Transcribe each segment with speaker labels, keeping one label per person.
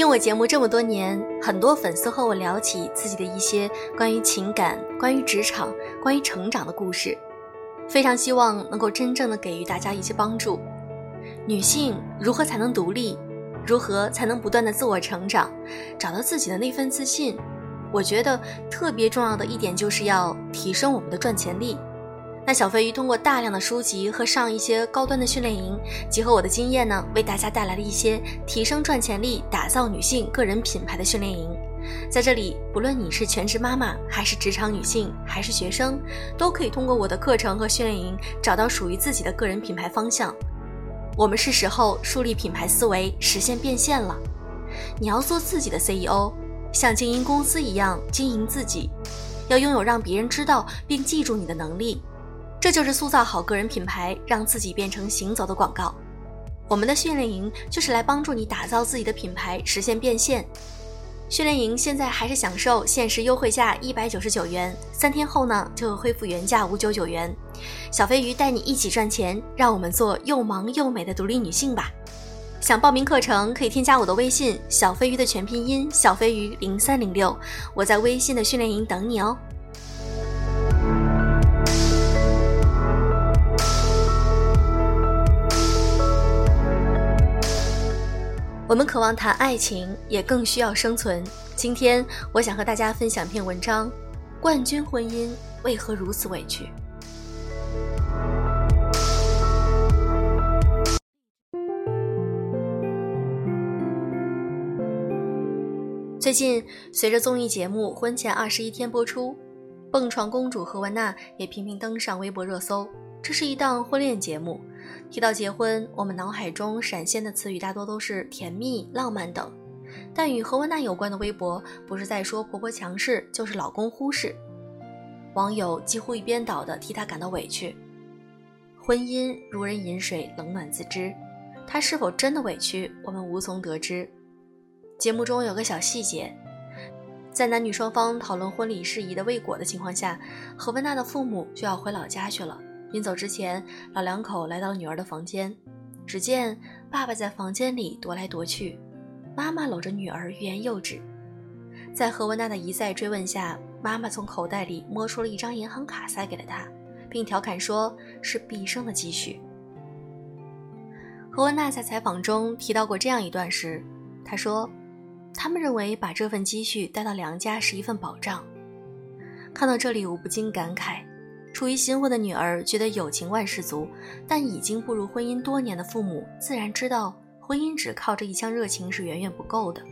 Speaker 1: 听我节目这么多年，很多粉丝和我聊起自己的一些关于情感、关于职场、关于成长的故事，非常希望能够真正的给予大家一些帮助。女性如何才能独立？如何才能不断的自我成长，找到自己的那份自信？我觉得特别重要的一点就是要提升我们的赚钱力。那小飞鱼通过大量的书籍和上一些高端的训练营，结合我的经验呢，为大家带来了一些提升赚钱力、打造女性个人品牌的训练营。在这里，不论你是全职妈妈，还是职场女性，还是学生，都可以通过我的课程和训练营，找到属于自己的个人品牌方向。我们是时候树立品牌思维，实现变现了。你要做自己的 CEO，像经营公司一样经营自己，要拥有让别人知道并记住你的能力。这就是塑造好个人品牌，让自己变成行走的广告。我们的训练营就是来帮助你打造自己的品牌，实现变现。训练营现在还是享受限时优惠价一百九十九元，三天后呢就恢复原价五九九元。小飞鱼带你一起赚钱，让我们做又忙又美的独立女性吧！想报名课程可以添加我的微信小飞鱼的全拼音小飞鱼零三零六，我在微信的训练营等你哦。我们渴望谈爱情，也更需要生存。今天，我想和大家分享一篇文章：冠军婚姻为何如此委屈？最近，随着综艺节目《婚前二十一天》播出，蹦床公主何雯娜也频频登上微博热搜。这是一档婚恋节目。提到结婚，我们脑海中闪现的词语大多都是甜蜜、浪漫等，但与何雯娜有关的微博，不是在说婆婆强势，就是老公忽视。网友几乎一边倒的替她感到委屈。婚姻如人饮水，冷暖自知，她是否真的委屈，我们无从得知。节目中有个小细节，在男女双方讨论婚礼事宜的未果的情况下，何雯娜的父母就要回老家去了。临走之前，老两口来到了女儿的房间，只见爸爸在房间里踱来踱去，妈妈搂着女儿欲言又止。在何文娜的一再追问下，妈妈从口袋里摸出了一张银行卡，塞给了她，并调侃说是毕生的积蓄。何文娜在采访中提到过这样一段时，她说：“他们认为把这份积蓄带到娘家是一份保障。”看到这里，我不禁感慨。处于新婚的女儿觉得友情万事足，但已经步入婚姻多年的父母自然知道，婚姻只靠着一腔热情是远远不够的。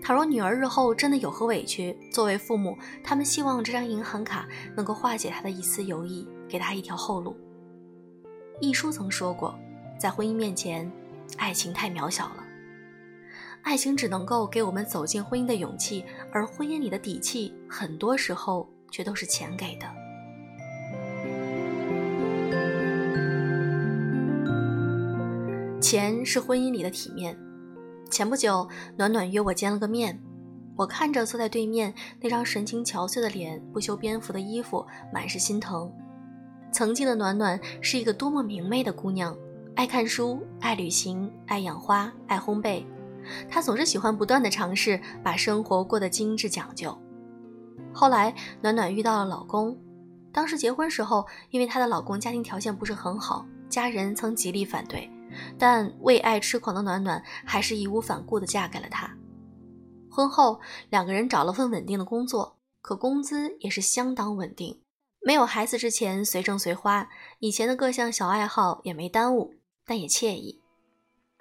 Speaker 1: 倘若女儿日后真的有何委屈，作为父母，他们希望这张银行卡能够化解她的一丝犹豫，给她一条后路。一书曾说过，在婚姻面前，爱情太渺小了，爱情只能够给我们走进婚姻的勇气，而婚姻里的底气，很多时候却都是钱给的。钱是婚姻里的体面。前不久，暖暖约我见了个面，我看着坐在对面那张神情憔悴的脸、不修边幅的衣服，满是心疼。曾经的暖暖是一个多么明媚的姑娘，爱看书，爱旅行，爱养花，爱烘焙。她总是喜欢不断的尝试，把生活过得精致讲究。后来，暖暖遇到了老公，当时结婚时候，因为她的老公家庭条件不是很好，家人曾极力反对。但为爱痴狂的暖暖还是义无反顾地嫁给了他。婚后，两个人找了份稳定的工作，可工资也是相当稳定。没有孩子之前随挣随花，以前的各项小爱好也没耽误，但也惬意。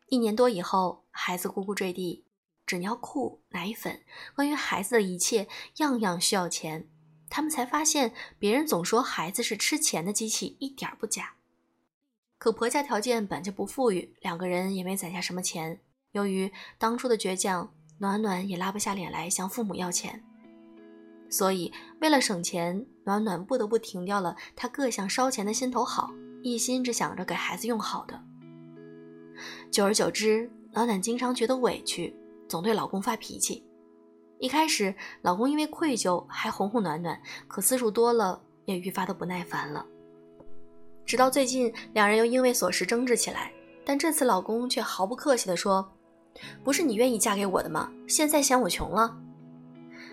Speaker 1: 一年多以后，孩子咕咕坠地，纸尿裤、奶粉，关于孩子的一切，样样需要钱。他们才发现，别人总说孩子是吃钱的机器，一点不假。可婆家条件本就不富裕，两个人也没攒下什么钱。由于当初的倔强，暖暖也拉不下脸来向父母要钱，所以为了省钱，暖暖不得不停掉了她各项烧钱的心头好，一心只想着给孩子用好的。久而久之，暖暖经常觉得委屈，总对老公发脾气。一开始，老公因为愧疚还哄哄暖暖，可次数多了，也愈发的不耐烦了。直到最近，两人又因为琐事争执起来，但这次老公却毫不客气地说：“不是你愿意嫁给我的吗？现在嫌我穷了？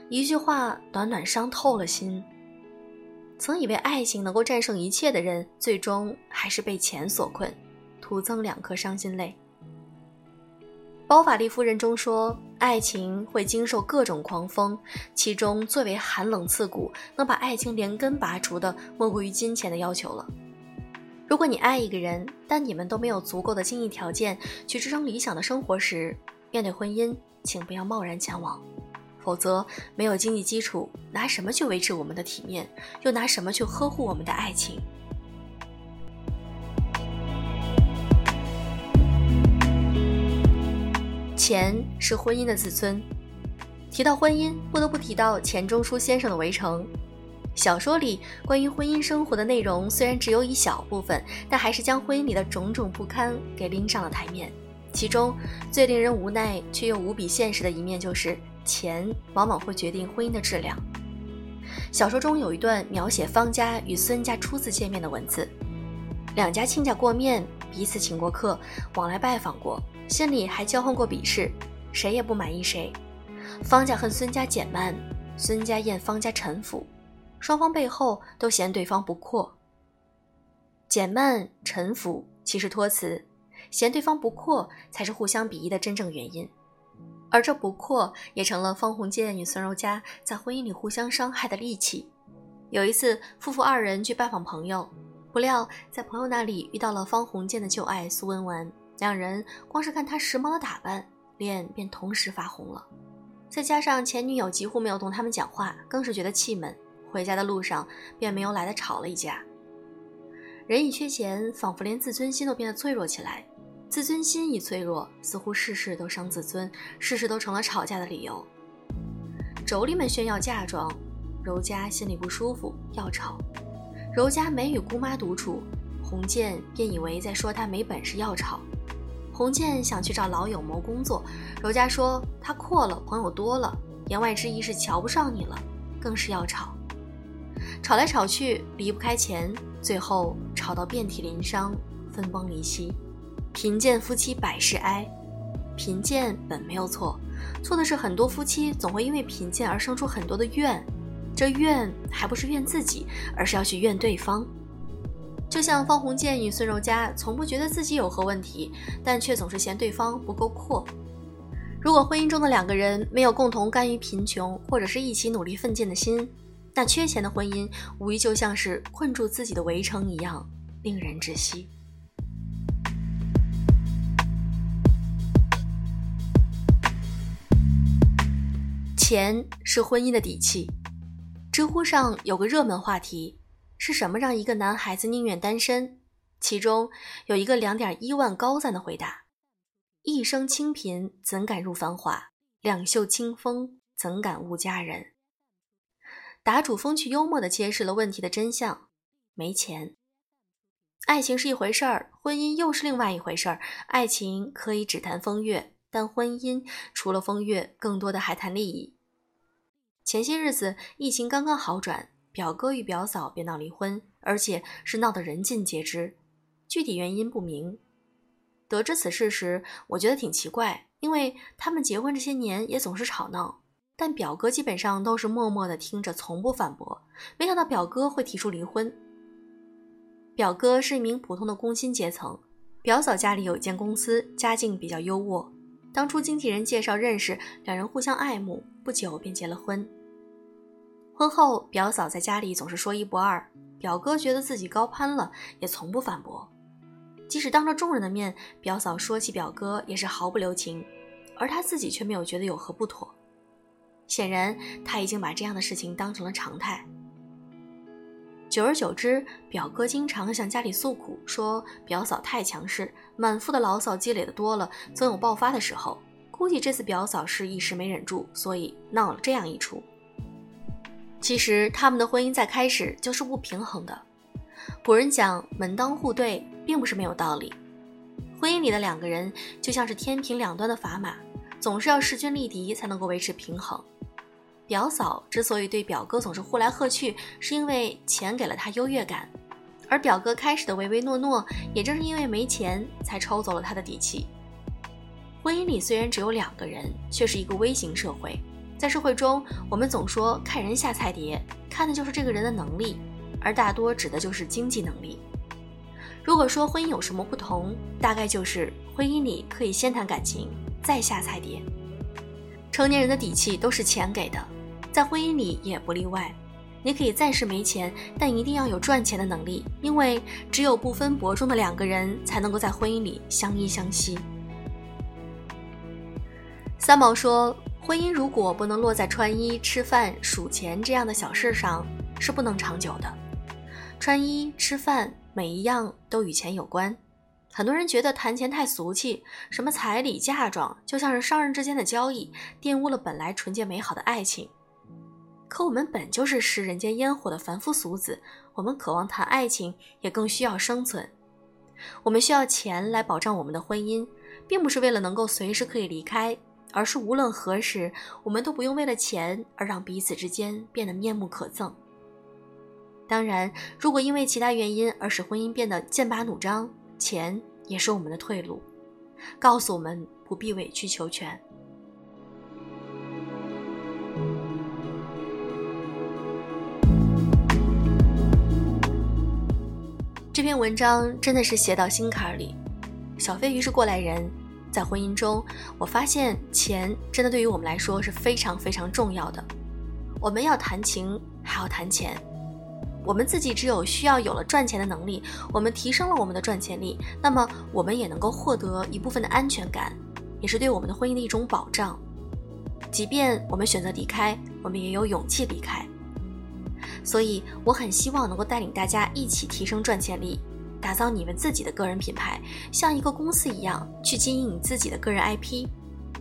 Speaker 1: 一句话暖暖伤透了心。曾以为爱情能够战胜一切的人，最终还是被钱所困，徒增两颗伤心泪。《包法利夫人》中说，爱情会经受各种狂风，其中最为寒冷刺骨、能把爱情连根拔除的，莫过于金钱的要求了。如果你爱一个人，但你们都没有足够的经济条件去支撑理想的生活时，面对婚姻，请不要贸然前往。否则，没有经济基础，拿什么去维持我们的体面？又拿什么去呵护我们的爱情？钱是婚姻的自尊。提到婚姻，不得不提到钱钟书先生的《围城》。小说里关于婚姻生活的内容虽然只有一小部分，但还是将婚姻里的种种不堪给拎上了台面。其中最令人无奈却又无比现实的一面就是。钱往往会决定婚姻的质量。小说中有一段描写方家与孙家初次见面的文字，两家亲家过面，彼此请过客，往来拜访过，心里还交换过鄙视，谁也不满意谁。方家恨孙家简慢，孙家厌方家陈腐，双方背后都嫌对方不阔。简慢、沉浮其实托词，嫌对方不阔才是互相鄙夷的真正原因。而这不阔也成了方鸿渐与孙柔嘉在婚姻里互相伤害的利器。有一次，夫妇二人去拜访朋友，不料在朋友那里遇到了方鸿渐的旧爱苏文纨，两人光是看他时髦的打扮，脸便同时发红了。再加上前女友几乎没有同他们讲话，更是觉得气闷。回家的路上便没有来的吵了一架。人一缺钱，仿佛连自尊心都变得脆弱起来。自尊心一脆弱，似乎事事都伤自尊，事事都成了吵架的理由。妯娌们炫耀嫁妆，柔家心里不舒服，要吵。柔家没与姑妈独处，洪建便以为在说他没本事，要吵。洪建想去找老友谋工作，柔家说他阔了，朋友多了，言外之意是瞧不上你了，更是要吵。吵来吵去，离不开钱，最后吵到遍体鳞伤，分崩离析。贫贱夫妻百事哀，贫贱本没有错，错的是很多夫妻总会因为贫贱而生出很多的怨，这怨还不是怨自己，而是要去怨对方。就像方鸿渐与孙柔嘉，从不觉得自己有何问题，但却总是嫌对方不够阔。如果婚姻中的两个人没有共同甘于贫穷，或者是一起努力奋进的心，那缺钱的婚姻无疑就像是困住自己的围城一样，令人窒息。钱是婚姻的底气。知乎上有个热门话题：是什么让一个男孩子宁愿单身？其中有一个两点一万高赞的回答：“一生清贫怎敢入繁华？两袖清风怎敢误佳人？”答主风趣幽默地揭示了问题的真相：没钱。爱情是一回事儿，婚姻又是另外一回事儿。爱情可以只谈风月，但婚姻除了风月，更多的还谈利益。前些日子疫情刚刚好转，表哥与表嫂便闹离婚，而且是闹得人尽皆知，具体原因不明。得知此事时，我觉得挺奇怪，因为他们结婚这些年也总是吵闹，但表哥基本上都是默默的听着，从不反驳。没想到表哥会提出离婚。表哥是一名普通的工薪阶层，表嫂家里有一间公司，家境比较优渥。当初经纪人介绍认识，两人互相爱慕，不久便结了婚。婚后，表嫂在家里总是说一不二，表哥觉得自己高攀了，也从不反驳。即使当着众人的面，表嫂说起表哥也是毫不留情，而他自己却没有觉得有何不妥。显然，他已经把这样的事情当成了常态。久而久之，表哥经常向家里诉苦，说表嫂太强势，满腹的牢骚积累的多了，总有爆发的时候。估计这次表嫂是一时没忍住，所以闹了这样一出。其实他们的婚姻在开始就是不平衡的。古人讲门当户对，并不是没有道理。婚姻里的两个人就像是天平两端的砝码，总是要势均力敌才能够维持平衡。表嫂之所以对表哥总是呼来喝去，是因为钱给了他优越感，而表哥开始的唯唯诺诺，也正是因为没钱才抽走了他的底气。婚姻里虽然只有两个人，却是一个微型社会。在社会中，我们总说看人下菜碟，看的就是这个人的能力，而大多指的就是经济能力。如果说婚姻有什么不同，大概就是婚姻里可以先谈感情，再下菜碟。成年人的底气都是钱给的，在婚姻里也不例外。你可以暂时没钱，但一定要有赚钱的能力，因为只有不分伯仲的两个人才能够在婚姻里相依相惜。三毛说。婚姻如果不能落在穿衣、吃饭、数钱这样的小事上，是不能长久的。穿衣、吃饭，每一样都与钱有关。很多人觉得谈钱太俗气，什么彩礼、嫁妆，就像是商人之间的交易，玷污了本来纯洁美好的爱情。可我们本就是食人间烟火的凡夫俗子，我们渴望谈爱情，也更需要生存。我们需要钱来保障我们的婚姻，并不是为了能够随时可以离开。而是无论何时，我们都不用为了钱而让彼此之间变得面目可憎。当然，如果因为其他原因而使婚姻变得剑拔弩张，钱也是我们的退路，告诉我们不必委曲求全。这篇文章真的是写到心坎里。小飞鱼是过来人。在婚姻中，我发现钱真的对于我们来说是非常非常重要的。我们要谈情，还要谈钱。我们自己只有需要有了赚钱的能力，我们提升了我们的赚钱力，那么我们也能够获得一部分的安全感，也是对我们的婚姻的一种保障。即便我们选择离开，我们也有勇气离开。所以，我很希望能够带领大家一起提升赚钱力。打造你们自己的个人品牌，像一个公司一样去经营你自己的个人 IP。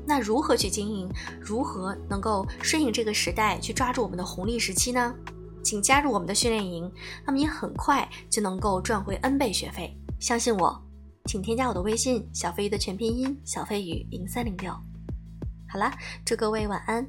Speaker 1: 那如何去经营？如何能够顺应这个时代，去抓住我们的红利时期呢？请加入我们的训练营，那么你很快就能够赚回 N 倍学费。相信我，请添加我的微信“小飞鱼”的全拼音“小飞鱼零三零六”。好啦，祝各位晚安。